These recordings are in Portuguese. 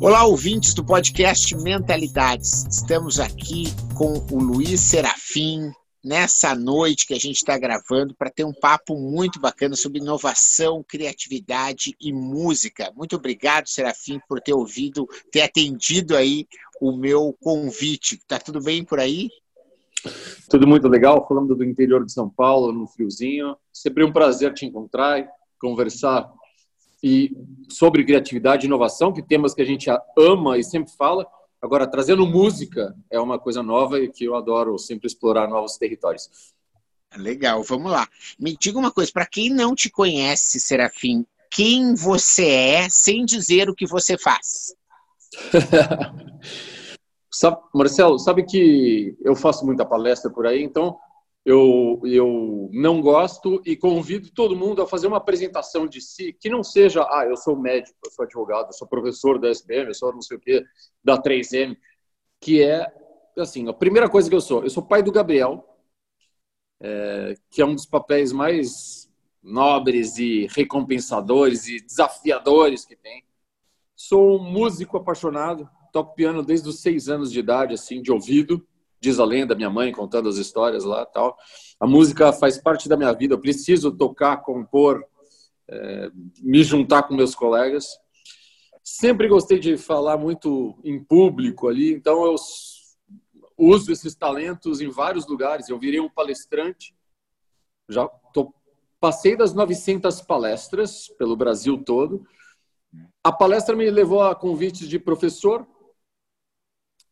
Olá, ouvintes do podcast Mentalidades. Estamos aqui com o Luiz Serafim nessa noite que a gente está gravando para ter um papo muito bacana sobre inovação, criatividade e música. Muito obrigado, Serafim, por ter ouvido, ter atendido aí o meu convite. Tá tudo bem por aí? Tudo muito legal, falando do interior de São Paulo, no friozinho. Sempre um prazer te encontrar, conversar e sobre criatividade e inovação, que temas que a gente ama e sempre fala. Agora, trazendo música é uma coisa nova e que eu adoro sempre explorar novos territórios. Legal, vamos lá. Me diga uma coisa, para quem não te conhece, Serafim, quem você é sem dizer o que você faz? sabe, Marcelo, sabe que eu faço muita palestra por aí, então eu, eu não gosto e convido todo mundo a fazer uma apresentação de si que não seja, ah, eu sou médico, eu sou advogado, eu sou professor da SBM, eu sou não sei o quê, da 3M, que é, assim, a primeira coisa que eu sou, eu sou pai do Gabriel, é, que é um dos papéis mais nobres e recompensadores e desafiadores que tem. Sou um músico apaixonado, toco piano desde os seis anos de idade, assim, de ouvido, diz a lenda, minha mãe contando as histórias lá tal. A música faz parte da minha vida, eu preciso tocar, compor, é, me juntar com meus colegas. Sempre gostei de falar muito em público ali, então eu uso esses talentos em vários lugares. Eu virei um palestrante, já tô, passei das 900 palestras pelo Brasil todo. A palestra me levou a convites de professor,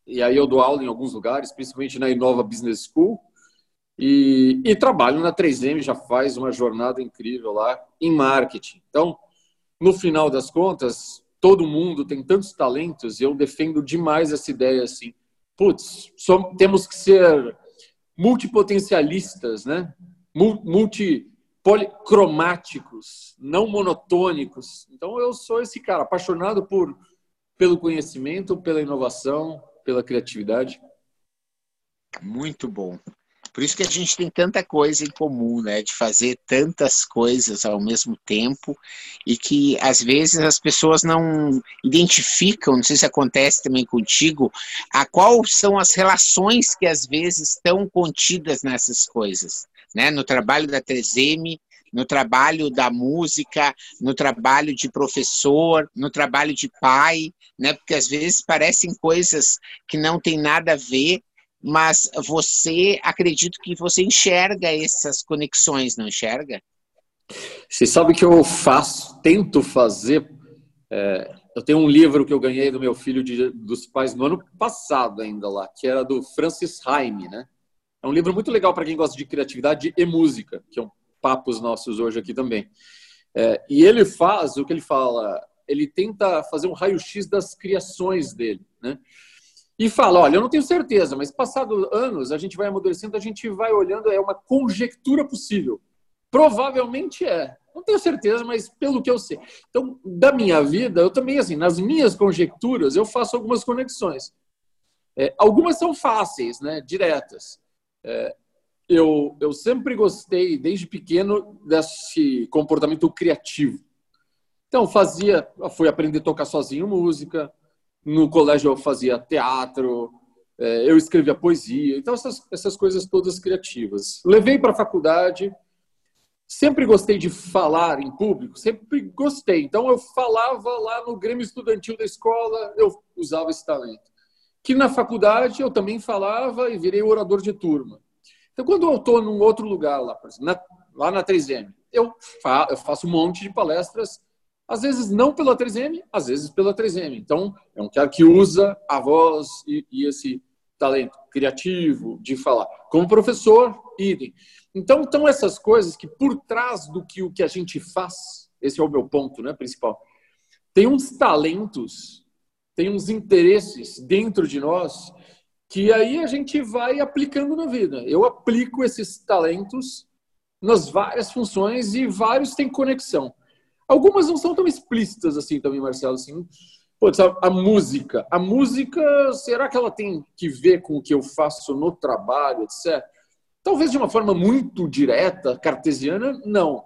e aí eu dou aula em alguns lugares, principalmente na Inova Business School, e, e, trabalho na 3M, já faz uma jornada incrível lá em marketing. Então, no final das contas, todo mundo tem tantos talentos e eu defendo demais essa ideia assim. Putz, temos que ser multipotencialistas, né? Multipolicromáticos, não monotônicos. Então, eu sou esse cara apaixonado por pelo conhecimento, pela inovação, pela criatividade. Muito bom. Por isso que a gente tem tanta coisa em comum, né? De fazer tantas coisas ao mesmo tempo e que às vezes as pessoas não identificam, não sei se acontece também contigo, a qual são as relações que às vezes estão contidas nessas coisas, né? No trabalho da 3M, no trabalho da música, no trabalho de professor, no trabalho de pai, né? Porque às vezes parecem coisas que não tem nada a ver, mas você acredito que você enxerga essas conexões, não enxerga? Você sabe que eu faço, tento fazer. É, eu tenho um livro que eu ganhei do meu filho de, dos pais no ano passado ainda lá, que era do Francis Haime, né? É um livro muito legal para quem gosta de criatividade e música, que é um papos nossos hoje aqui também. É, e ele faz o que ele fala, ele tenta fazer um raio-x das criações dele, né? E fala, olha, eu não tenho certeza, mas passado anos a gente vai amadurecendo, a gente vai olhando, é uma conjectura possível. Provavelmente é. Não tenho certeza, mas pelo que eu sei. Então, da minha vida, eu também, assim, nas minhas conjecturas, eu faço algumas conexões. É, algumas são fáceis, né, diretas. É, eu, eu sempre gostei, desde pequeno, desse comportamento criativo. Então, fazia, fui aprender a tocar sozinho música, no colégio eu fazia teatro, é, eu escrevia poesia, então essas, essas coisas todas criativas. Levei para a faculdade, sempre gostei de falar em público, sempre gostei. Então eu falava lá no Grêmio Estudantil da escola, eu usava esse talento. Que na faculdade eu também falava e virei orador de turma. Então, quando eu estou num outro lugar, lá, na, lá na 3M, eu, fa eu faço um monte de palestras, às vezes não pela 3M, às vezes pela 3M. Então, é um cara que usa a voz e, e esse talento criativo de falar. Como professor, idem. Então, estão essas coisas que por trás do que o que a gente faz, esse é o meu ponto né, principal, tem uns talentos tem uns interesses dentro de nós que aí a gente vai aplicando na vida. Eu aplico esses talentos nas várias funções e vários têm conexão. Algumas não são tão explícitas assim também, Marcelo. Assim, pô, sabe, a música. A música, será que ela tem que ver com o que eu faço no trabalho, etc? Talvez de uma forma muito direta, cartesiana, não.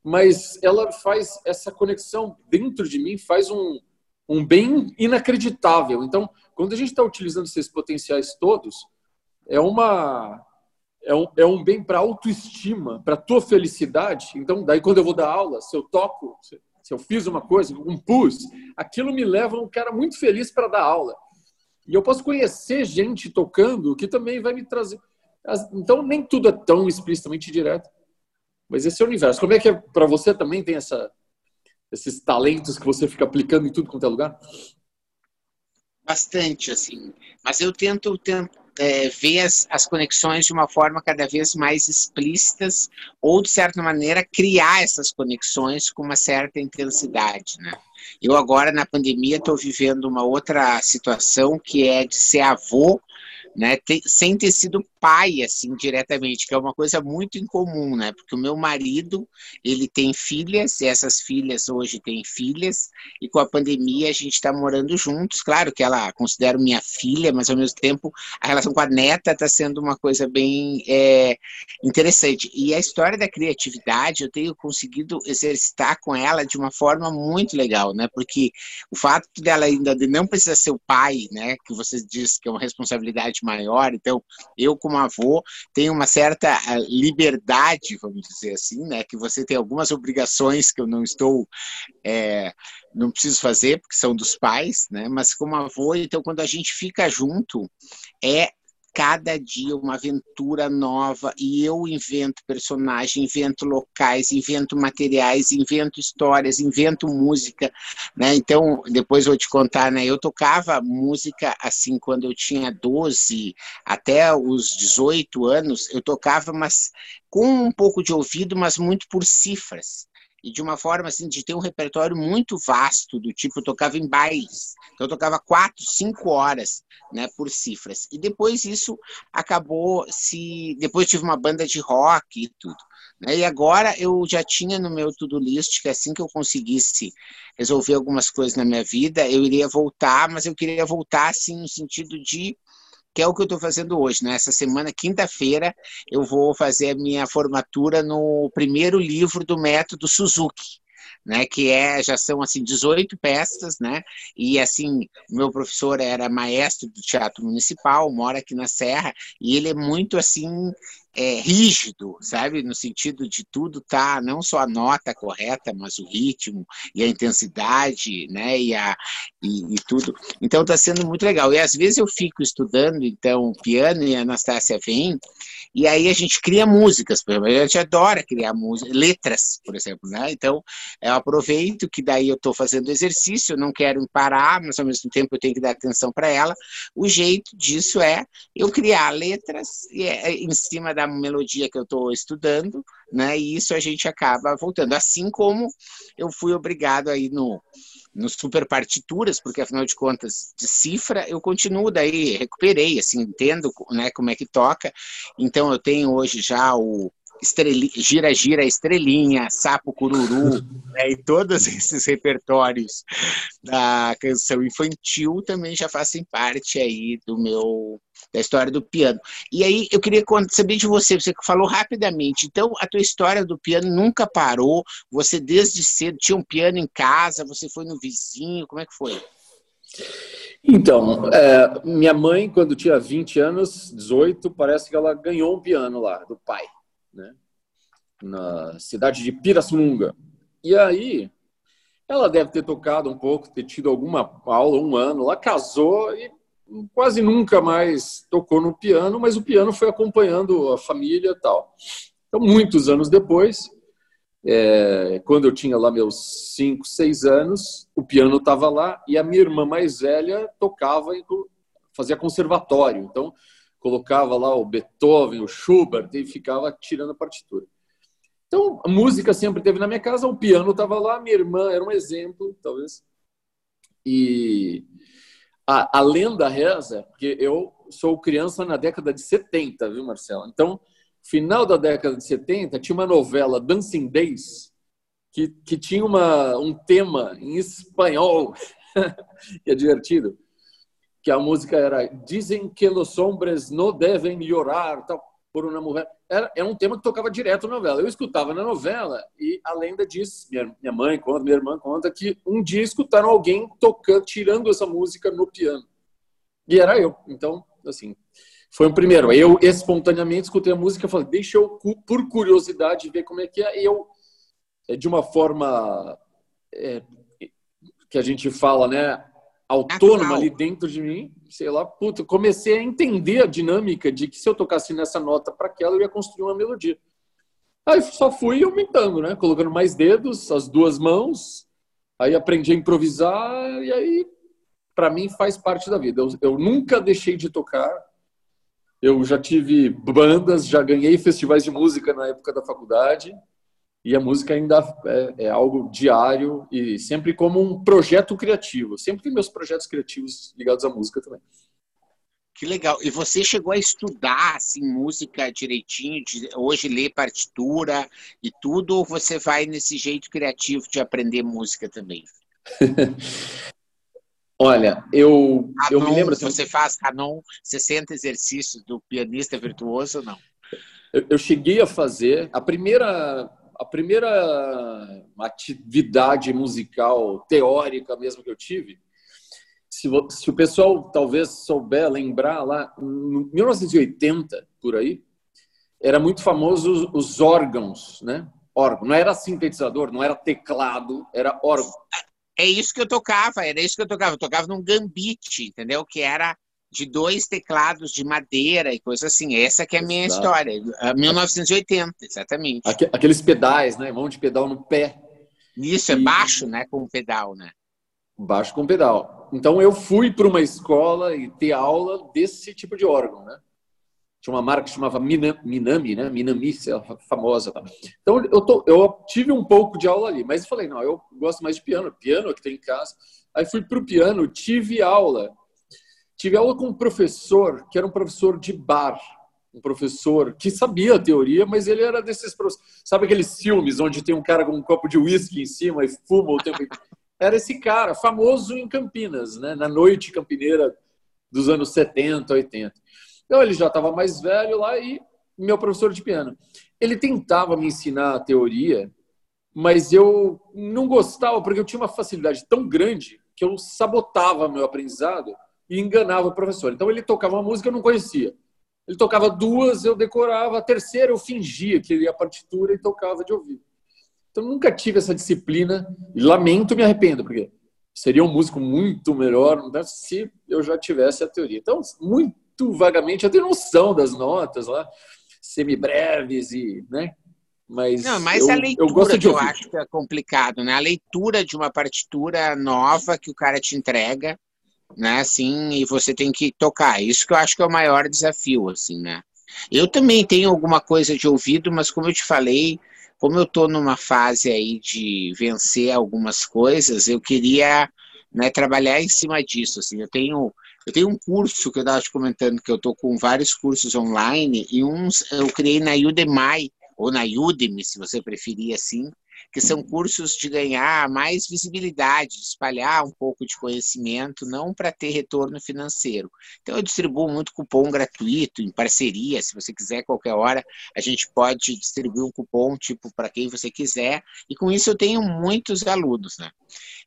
Mas ela faz essa conexão dentro de mim, faz um, um bem inacreditável. Então, quando a gente está utilizando esses potenciais todos, é uma é um, é um bem para autoestima, para tua felicidade. Então, daí quando eu vou dar aula, se eu toco, se, eu fiz uma coisa, um pus, aquilo me leva um cara muito feliz para dar aula. E eu posso conhecer gente tocando que também vai me trazer. Então, nem tudo é tão explicitamente direto. Mas esse é o universo. Como é que é para você também tem essa, esses talentos que você fica aplicando em tudo quanto é lugar? Bastante, assim. Mas eu tento, tento é, ver as, as conexões de uma forma cada vez mais explícitas ou, de certa maneira, criar essas conexões com uma certa intensidade, né? Eu agora, na pandemia, estou vivendo uma outra situação que é de ser avô né, sem ter sido pai, assim, diretamente, que é uma coisa muito incomum, né, porque o meu marido, ele tem filhas, e essas filhas hoje têm filhas, e com a pandemia a gente está morando juntos, claro que ela considero minha filha, mas ao mesmo tempo a relação com a neta está sendo uma coisa bem é, interessante, e a história da criatividade eu tenho conseguido exercitar com ela de uma forma muito legal, né, porque o fato dela ainda de não precisar ser o pai, né, que você diz que é uma responsabilidade maior. Então, eu, como avô, tenho uma certa ah, liberdade, vamos dizer assim, né? Que você tem algumas obrigações que eu não estou. É, não preciso fazer, porque são dos pais, né? Mas como avô, então, quando a gente fica junto, é cada dia uma aventura nova e eu invento personagem, invento locais, invento materiais, invento histórias, invento música, né? Então, depois vou te contar, né? Eu tocava música assim quando eu tinha 12 até os 18 anos, eu tocava mas com um pouco de ouvido, mas muito por cifras e de uma forma assim de ter um repertório muito vasto do tipo eu tocava em bailes então eu tocava quatro cinco horas né por cifras e depois isso acabou se depois tive uma banda de rock e tudo né? e agora eu já tinha no meu to-do list que assim que eu conseguisse resolver algumas coisas na minha vida eu iria voltar mas eu queria voltar assim no sentido de que é o que eu estou fazendo hoje. Né? Essa semana, quinta-feira, eu vou fazer a minha formatura no primeiro livro do método Suzuki. Né, que é já são assim 18 peças, né? E assim, meu professor era maestro do Teatro Municipal, mora aqui na Serra, e ele é muito assim é, rígido, sabe? No sentido de tudo tá, não só a nota correta, mas o ritmo e a intensidade, né? E, a, e, e tudo. Então está sendo muito legal. E às vezes eu fico estudando, então, piano e a Anastácia vem, e aí a gente cria músicas, por exemplo, a gente adora criar músicas, letras, por exemplo, né? Então, eu aproveito que daí eu estou fazendo exercício, não quero parar, mas ao mesmo tempo eu tenho que dar atenção para ela. O jeito disso é eu criar letras é, em cima da da melodia que eu estou estudando, né? E isso a gente acaba voltando. Assim como eu fui obrigado aí no, no super partituras, porque afinal de contas, de cifra, eu continuo daí, recuperei, assim, entendo né, como é que toca. Então eu tenho hoje já o gira gira estrelinha, sapo cururu, né, e todos esses repertórios da canção infantil também já fazem parte aí do meu da história do piano. E aí eu queria saber de você, você falou rapidamente, então a tua história do piano nunca parou, você desde cedo tinha um piano em casa, você foi no vizinho, como é que foi? Então, é, minha mãe, quando tinha 20 anos, 18, parece que ela ganhou um piano lá, do pai, né? Na cidade de Pirassununga. E aí, ela deve ter tocado um pouco, ter tido alguma aula, um ano, ela casou e quase nunca mais tocou no piano, mas o piano foi acompanhando a família tal. Então, muitos anos depois, é, quando eu tinha lá meus 5, 6 anos, o piano estava lá e a minha irmã mais velha tocava, e fazia conservatório. Então, colocava lá o Beethoven, o Schubert e ficava tirando a partitura. Então, a música sempre teve na minha casa, o piano estava lá, minha irmã era um exemplo, talvez. E a, a lenda reza, porque eu sou criança na década de 70, viu, Marcelo? Então, final da década de 70, tinha uma novela, Dancing Days, que, que tinha uma, um tema em espanhol, que é divertido, que a música era Dizem que os hombres não devem llorar tal, por uma mulher. Era, era um tema que tocava direto na novela. Eu escutava na novela e a lenda diz, minha, minha mãe conta, minha irmã conta, que um dia escutaram alguém tocando, tirando essa música no piano. E era eu. Então, assim, foi o primeiro. Eu espontaneamente escutei a música e falei, deixa eu, por curiosidade, ver como é que é. Eu, é, de uma forma é, que a gente fala, né, autônoma ali dentro de mim, sei lá, puta, comecei a entender a dinâmica de que se eu tocasse nessa nota para aquela, eu ia construir uma melodia. Aí só fui aumentando, né? Colocando mais dedos, as duas mãos, aí aprendi a improvisar e aí para mim faz parte da vida. Eu, eu, nunca deixei de tocar. Eu já tive bandas, já ganhei festivais de música na época da faculdade. E a música ainda é, é algo diário e sempre como um projeto criativo. Sempre tem meus projetos criativos ligados à música também. Que legal. E você chegou a estudar assim música direitinho, de, hoje ler partitura e tudo, ou você vai nesse jeito criativo de aprender música também? Olha, eu, Canon, eu me lembro. Assim, você faz Canon 60 exercícios do pianista virtuoso ou não? Eu, eu, cheguei a fazer. A primeira, a primeira atividade musical teórica mesmo que eu tive, se, se o pessoal talvez souber lembrar lá, em 1980, por aí, era muito famoso os, os órgãos, né? Órgão. Não era sintetizador, não era teclado, era órgão. É isso que eu tocava, era isso que eu tocava. Eu tocava num gambit, entendeu? Que era de dois teclados de madeira e coisa assim. Essa que é a minha Exato. história. 1980, exatamente. Aqueles pedais, né? Mão de pedal no pé. Isso, é baixo, né? Com pedal, né? Baixo com pedal. Então eu fui para uma escola e ter aula desse tipo de órgão, né? tinha uma marca que chamava Minami, né? Minami, famosa. Tá? Então eu, tô, eu tive um pouco de aula ali, mas eu falei, não, eu gosto mais de piano, piano é que tem em casa. Aí fui para o piano, tive aula. Tive aula com um professor, que era um professor de bar, um professor que sabia a teoria, mas ele era desses sabe aqueles filmes onde tem um cara com um copo de uísque em cima e fuma o tempo Era esse cara, famoso em Campinas, né? na noite campineira dos anos 70, 80. Então ele já estava mais velho lá e meu professor de piano. Ele tentava me ensinar a teoria, mas eu não gostava porque eu tinha uma facilidade tão grande que eu sabotava meu aprendizado e enganava o professor. Então ele tocava uma música que eu não conhecia. Ele tocava duas, eu decorava, a terceira eu fingia que ia a partitura e tocava de ouvido. Então nunca tive essa disciplina e lamento, me arrependo, porque seria um músico muito melhor né, se eu já tivesse a teoria. Então, muito vagamente, eu tenho noção das notas lá, semibreves e, né? Mas Não, mas eu, a leitura eu gosto de eu acho que é complicado, né? A leitura de uma partitura nova que o cara te entrega, né? Assim, e você tem que tocar. Isso que eu acho que é o maior desafio, assim, né? Eu também tenho alguma coisa de ouvido, mas como eu te falei, como eu estou numa fase aí de vencer algumas coisas, eu queria né, trabalhar em cima disso. Assim, eu tenho eu tenho um curso que eu estava te comentando que eu estou com vários cursos online e uns eu criei na Udemy, ou na Udemy, se você preferir assim, que são cursos de ganhar mais visibilidade, de espalhar um pouco de conhecimento, não para ter retorno financeiro. Então, eu distribuo muito cupom gratuito, em parceria, se você quiser, qualquer hora, a gente pode distribuir um cupom, tipo, para quem você quiser, e com isso eu tenho muitos alunos, né?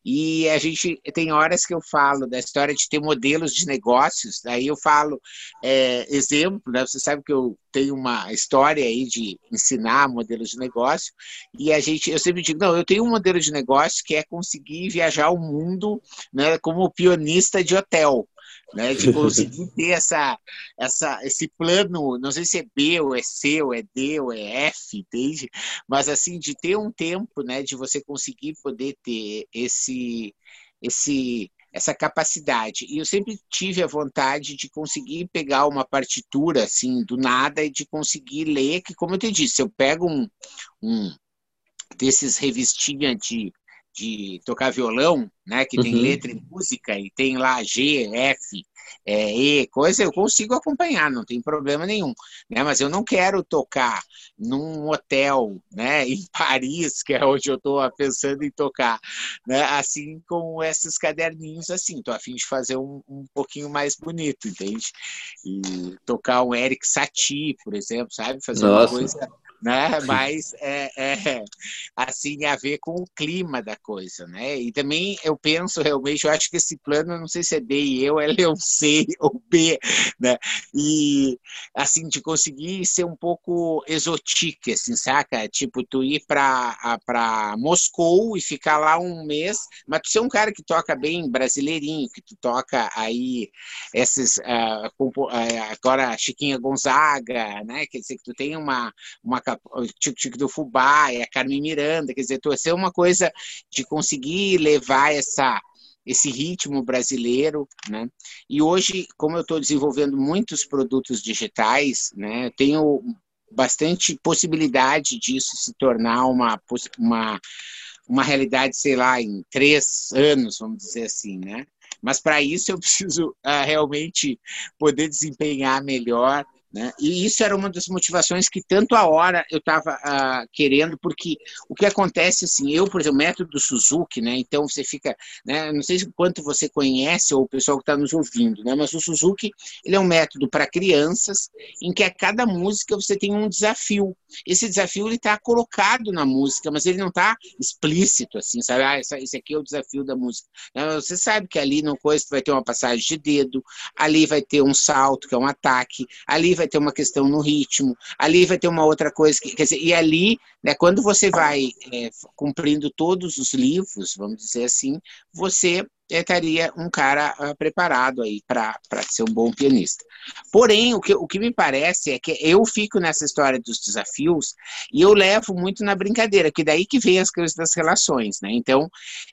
E a gente tem horas que eu falo da história de ter modelos de negócios, aí eu falo é, exemplo, né? Você sabe que eu tenho uma história aí de ensinar modelos de negócio, e a gente, eu sempre digo, não, eu tenho um modelo de negócio que é conseguir viajar o mundo né, como pionista de hotel né, de conseguir ter essa, essa, esse plano, não sei se é B ou é C ou é D ou é F, entende? Mas assim, de ter um tempo, né, de você conseguir poder ter esse, esse, essa capacidade. E eu sempre tive a vontade de conseguir pegar uma partitura assim do nada e de conseguir ler, que como eu te disse, eu pego um, um desses revistinhas de de tocar violão, né, que tem Uhum. letra e música, e tem lá G, F, é, E, coisa, eu consigo acompanhar, não tem problema nenhum. Né, mas eu não quero tocar num hotel né, em Paris, que é onde eu estou pensando em tocar, né, assim com esses caderninhos assim, estou a fim de fazer um, um pouquinho mais bonito, entende? E tocar um Eric Satie, por exemplo, sabe? Fazer uma Nossa. coisa né? Mas é, é, assim a ver com o clima da coisa, né? E também eu penso realmente, eu acho que esse plano, não sei se é D e eu, ele é um C ou B, né? E assim de conseguir ser um pouco exotique, assim, saca? Tipo tu ir para para Moscou e ficar lá um mês, mas tu ser um cara que toca bem brasileirinho, que tu toca aí esses ah, agora Chiquinha Gonzaga, né? Quer dizer que tu tem uma uma o Tico Tico do Fubá e a Carmen Miranda, quer dizer, tu ser uma coisa de conseguir levar essa esse ritmo brasileiro, né? E hoje, como eu estou desenvolvendo muitos produtos digitais, né? Tenho bastante possibilidade disso se tornar uma uma uma realidade, sei lá, em três anos, vamos dizer assim, né? Mas para isso eu preciso ah, realmente poder desempenhar melhor, né? E isso era uma das motivações que tanto a hora eu estava querendo, porque o que acontece assim, eu, por exemplo, método Suzuki, né? Então você fica, né? Não sei quanto você conhece ou o pessoal que está nos ouvindo, né? Mas o Suzuki ele é um método para crianças em que a cada música você tem um desafio. Esse desafio ele está colocado na música, mas ele não está explícito assim, sabe? Ah, esse aqui é o desafio da música. Você sabe que ali no coisa vai ter uma passagem de dedo, ali vai ter um salto, que é um ataque, ali vai ter uma questão no ritmo, ali vai ter uma outra coisa, que, quer dizer, e ali, né, quando você vai é, cumprindo todos os livros, vamos dizer assim, você estaria um cara ah, preparado aí para ser um bom pianista. Porém, o que, o que me parece é que eu fico nessa história dos desafios e eu levo muito na brincadeira, que daí que vem as coisas das relações, né? Então,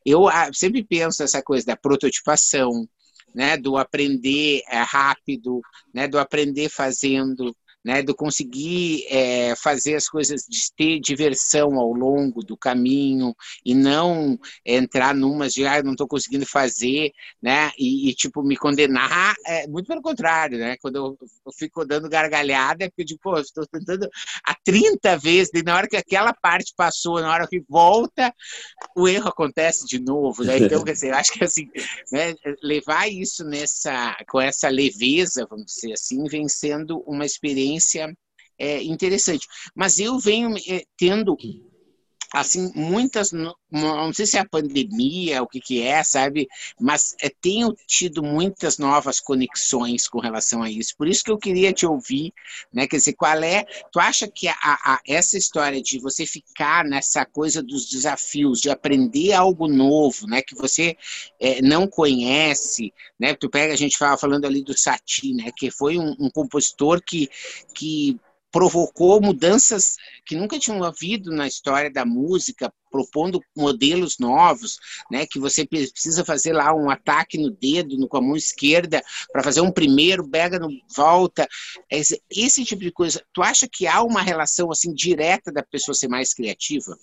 eu ah, sempre penso essa coisa da prototipação, né, do aprender é, rápido, né, do aprender fazendo, né, do conseguir é, fazer as coisas, de ter diversão ao longo do caminho e não entrar numas de, ah, não estou conseguindo fazer, né, e, e, tipo, me condenar, é, muito pelo contrário, né, quando eu, eu fico dando gargalhada, é porque digo, pô, estou tentando há 30 vezes, e na hora que aquela parte passou, na hora que volta, o erro acontece de novo, né, então, quer dizer, eu acho que, assim, né, levar isso nessa, com essa leveza, vamos dizer assim, vem sendo uma experiência é, interessante. Mas eu venho é, tendo assim muitas não, sei se é a pandemia o que que é sabe? Mas é, tenho tido muitas novas conexões com relação a isso. Por isso que eu queria te ouvir né? Quer dizer qual é tu acha que a, a, essa história de você ficar nessa coisa dos desafios de aprender algo novo né? Que você é, não conhece né? Tu pega a gente fala falando ali do Satie né? Que foi um, um compositor que que provocou mudanças que nunca tinham havido na história da música, propondo modelos novos, né, que você precisa fazer lá um ataque no dedo, no, com a mão esquerda, para fazer um primeiro, pega no volta, esse, esse tipo de coisa. Tu acha que há uma relação assim direta da pessoa ser mais criativa?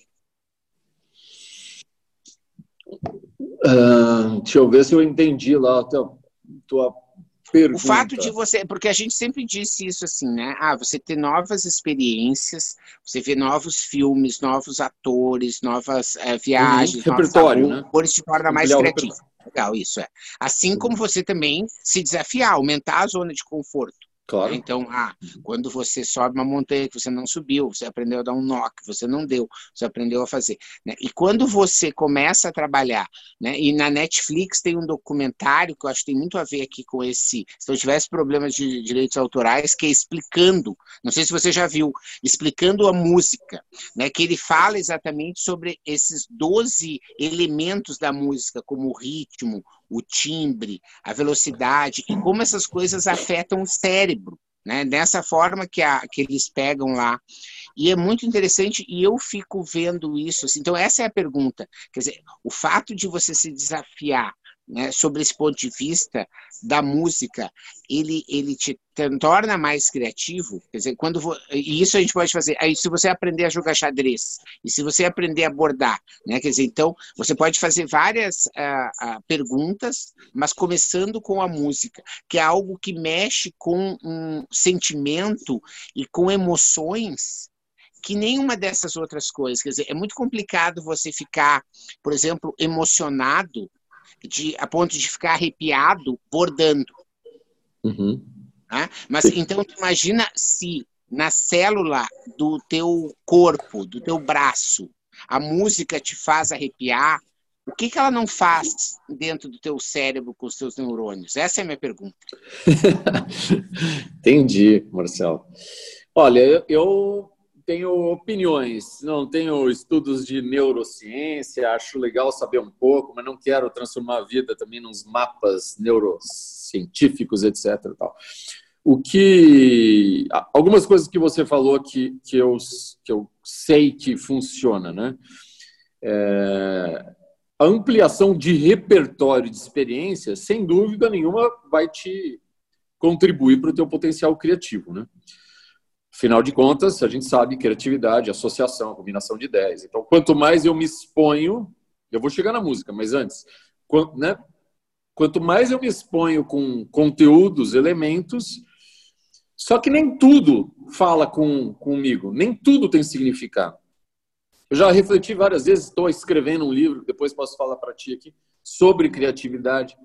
Uh, deixa eu ver se eu entendi lá a tua, tua Pergunta. O fato de você, porque a gente sempre disse isso assim, né? Ah, você ter novas experiências, você ver novos filmes, novos atores, novas é, viagens, uhum. repertório, novos atores, né? te torna mais criativo. Legal, isso é. Assim como você também se desafiar, aumentar a zona de conforto. Claro. Então, ah, quando você sobe uma montanha que você não subiu, você aprendeu a dar um nó que você não deu, você aprendeu a fazer. Né? E quando você começa a trabalhar, né? e na Netflix tem um documentário que eu acho que tem muito a ver aqui com esse, se eu tivesse problemas de direitos autorais, que é explicando, não sei se você já viu, explicando a música, né? que ele fala exatamente sobre esses 12 elementos da música, como o ritmo, o timbre, a velocidade e como essas coisas afetam o cérebro, né? Dessa forma que, a, que eles pegam lá. E é muito interessante e eu fico vendo isso. Assim, então, essa é a pergunta. Quer dizer, o fato de você se desafiar né, sobre esse ponto de vista da música, ele, ele te torna mais criativo. Quer dizer, quando e isso a gente pode fazer. Aí, se você aprender a jogar xadrez e se você aprender a bordar, né, quer dizer, então você pode fazer várias uh, uh, perguntas, mas começando com a música, que é algo que mexe com um sentimento e com emoções que nenhuma dessas outras coisas. Quer dizer, é muito complicado você ficar, por exemplo, emocionado de, a ponto de ficar arrepiado bordando. Uhum. Tá? Mas então imagina se na célula do teu corpo, do teu braço, a música te faz arrepiar, o que, que ela não faz dentro do teu cérebro com os teus neurônios? Essa é a minha pergunta. Entendi, Marcelo. Olha, eu tenho opiniões, não tenho estudos de neurociência, acho legal saber um pouco, mas não quero transformar a vida também nos mapas neurocientíficos, etc. Tal. O que algumas coisas que você falou que, que, eu, que eu sei que funciona, né? É, a ampliação de repertório de experiências, sem dúvida nenhuma, vai te contribuir para o teu potencial criativo, né? Afinal de contas, a gente sabe criatividade, associação, combinação de ideias. Então, quanto mais eu me exponho, eu vou chegar na música, mas antes, quanto, né? Quanto mais eu me exponho com conteúdos, elementos, só que nem tudo fala com, comigo, nem tudo tem significado. Eu já refleti várias vezes, estou escrevendo um livro, depois posso falar para ti aqui, sobre criatividade.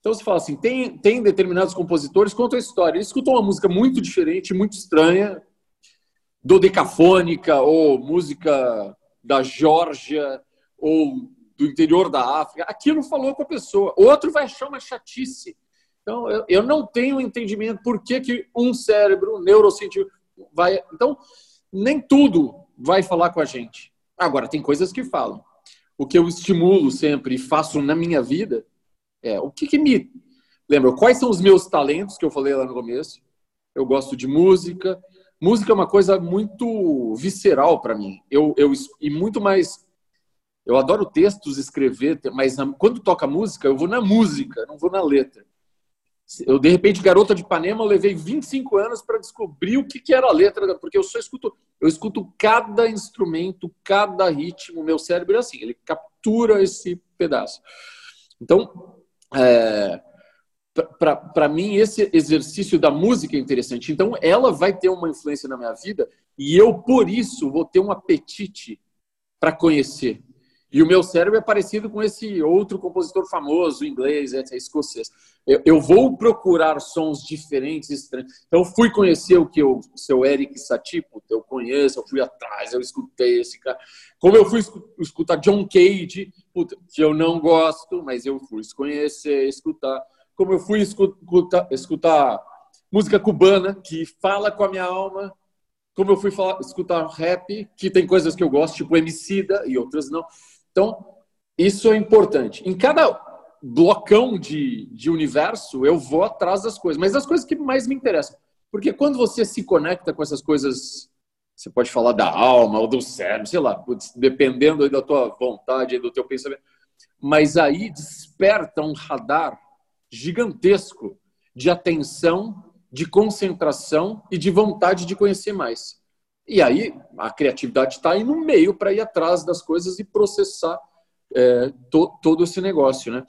Então você fala assim, tem, tem determinados compositores que contam a história. Eles escutam uma música muito diferente, muito estranha, dodecafônica, ou música da Geórgia, ou do interior da África. Aquilo falou com a pessoa. Outro vai achar uma chatice. Então, eu, eu não tenho entendimento por que, que um cérebro um neurocientífico vai. Então, nem tudo vai falar com a gente. Agora, tem coisas que falam. O que eu estimulo sempre e faço na minha vida é, o que, que me lembra? Quais são os meus talentos que eu falei lá no começo? Eu gosto de música. Música é uma coisa muito visceral para mim. Eu, eu e muito mais. Eu adoro textos, escrever, mas quando toca música, eu vou na música, não vou na letra. Eu, de repente, Garota de Ipanema, eu levei 25 anos para descobrir o que, que era a letra, porque eu só escuto, eu escuto cada instrumento, cada ritmo, meu cérebro é assim, ele captura esse pedaço. Então, é, para mim, esse exercício da música é interessante. Então, ela vai ter uma influência na minha vida e eu, por isso, vou ter um apetite para conhecer. E o meu cérebro é parecido com esse outro compositor famoso, inglês, é, escocês. Eu, eu, vou procurar sons diferentes, estranhos. Então, fui conhecer o que o seu Eric Satie, eu conheço, eu fui atrás, eu escutei esse cara. Como eu fui escutar John Cage, puta, que eu não gosto, mas eu fui conhecer, escutar. Como eu fui escutar, escutar música cubana, que fala com a minha alma. Como eu fui falar, escutar rap, que tem coisas que eu gosto, tipo Emicida e outras não. Então, isso é importante. Em cada blocão de, de universo, eu vou atrás das coisas, mas as coisas que mais me interessam. Porque quando você se conecta com essas coisas, você pode falar da alma ou do cérebro, sei lá, dependendo da tua vontade, do teu pensamento. Mas aí desperta um radar gigantesco de atenção, de concentração e de vontade de conhecer mais. E aí a criatividade está aí no meio para ir atrás das coisas e processar é, to, todo esse negócio, né?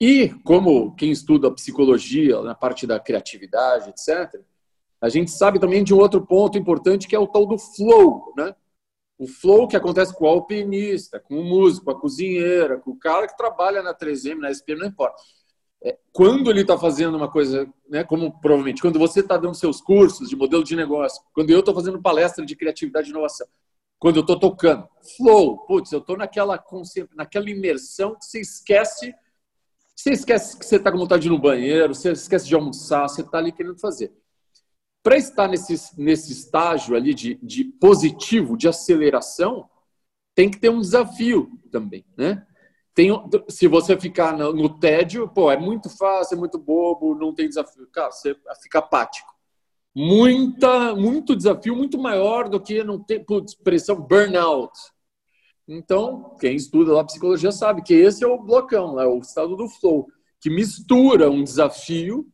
E como quem estuda psicologia na parte da criatividade, etc., a gente sabe também de um outro ponto importante que é o tal do flow, né? O flow que acontece com o alpinista, com o músico, com a cozinheira, com o cara que trabalha na 3M, na SPM, não importa quando ele está fazendo uma coisa, né, como provavelmente quando você está dando seus cursos de modelo de negócio, quando eu estou fazendo palestra de criatividade e inovação, quando eu estou tocando, flow, putz, eu estou naquela naquela imersão que você esquece, você esquece que você está com vontade de ir no banheiro, você esquece de almoçar, você está ali querendo fazer. Para estar nesse, nesse estágio ali de, de positivo, de aceleração, tem que ter um desafio também, né? Tem, se você ficar no, no, tédio, pô, é muito fácil, é muito bobo, não tem desafio. Cara, você fica apático. Muita, muito desafio, muito maior do que não ter putz, pressão burnout. Então, quem estuda lá psicologia sabe que esse é o blocão, é o estado do flow, que mistura um desafio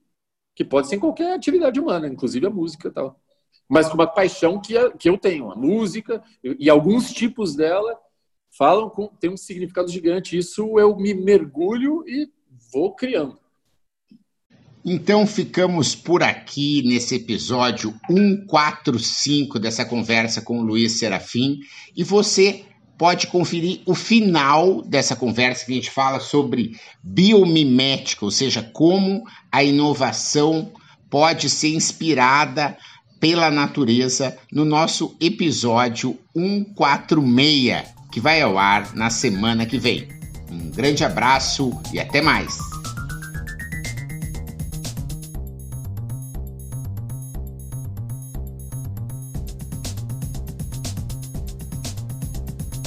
que pode ser em qualquer atividade humana, inclusive a música e tal. Mas com uma paixão que, que eu tenho, a música e alguns tipos dela falam com tem um significado gigante. Isso eu me mergulho e vou criando. Então ficamos por aqui nesse episódio 145 dessa conversa com o Luiz Serafim e você pode conferir o final dessa conversa que a gente fala sobre biomimética, ou seja, como a inovação pode ser inspirada pela natureza no nosso episódio 146, que vai ao ar na semana que vem. Um grande abraço e até mais!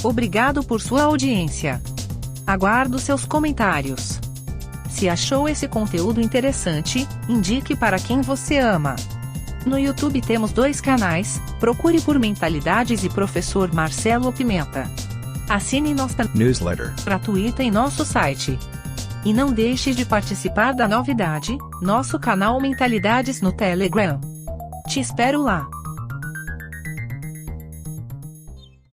Obrigado por sua audiência. Aguardo seus comentários. Se achou esse conteúdo interessante, indique para quem você ama. No YouTube temos dois canais, procure por Mentalidades e Professor Marcelo Pimenta. Assine nossa newsletter gratuita em nosso site. E não deixe de participar da novidade, nosso canal Mentalidades no Telegram. Te espero lá.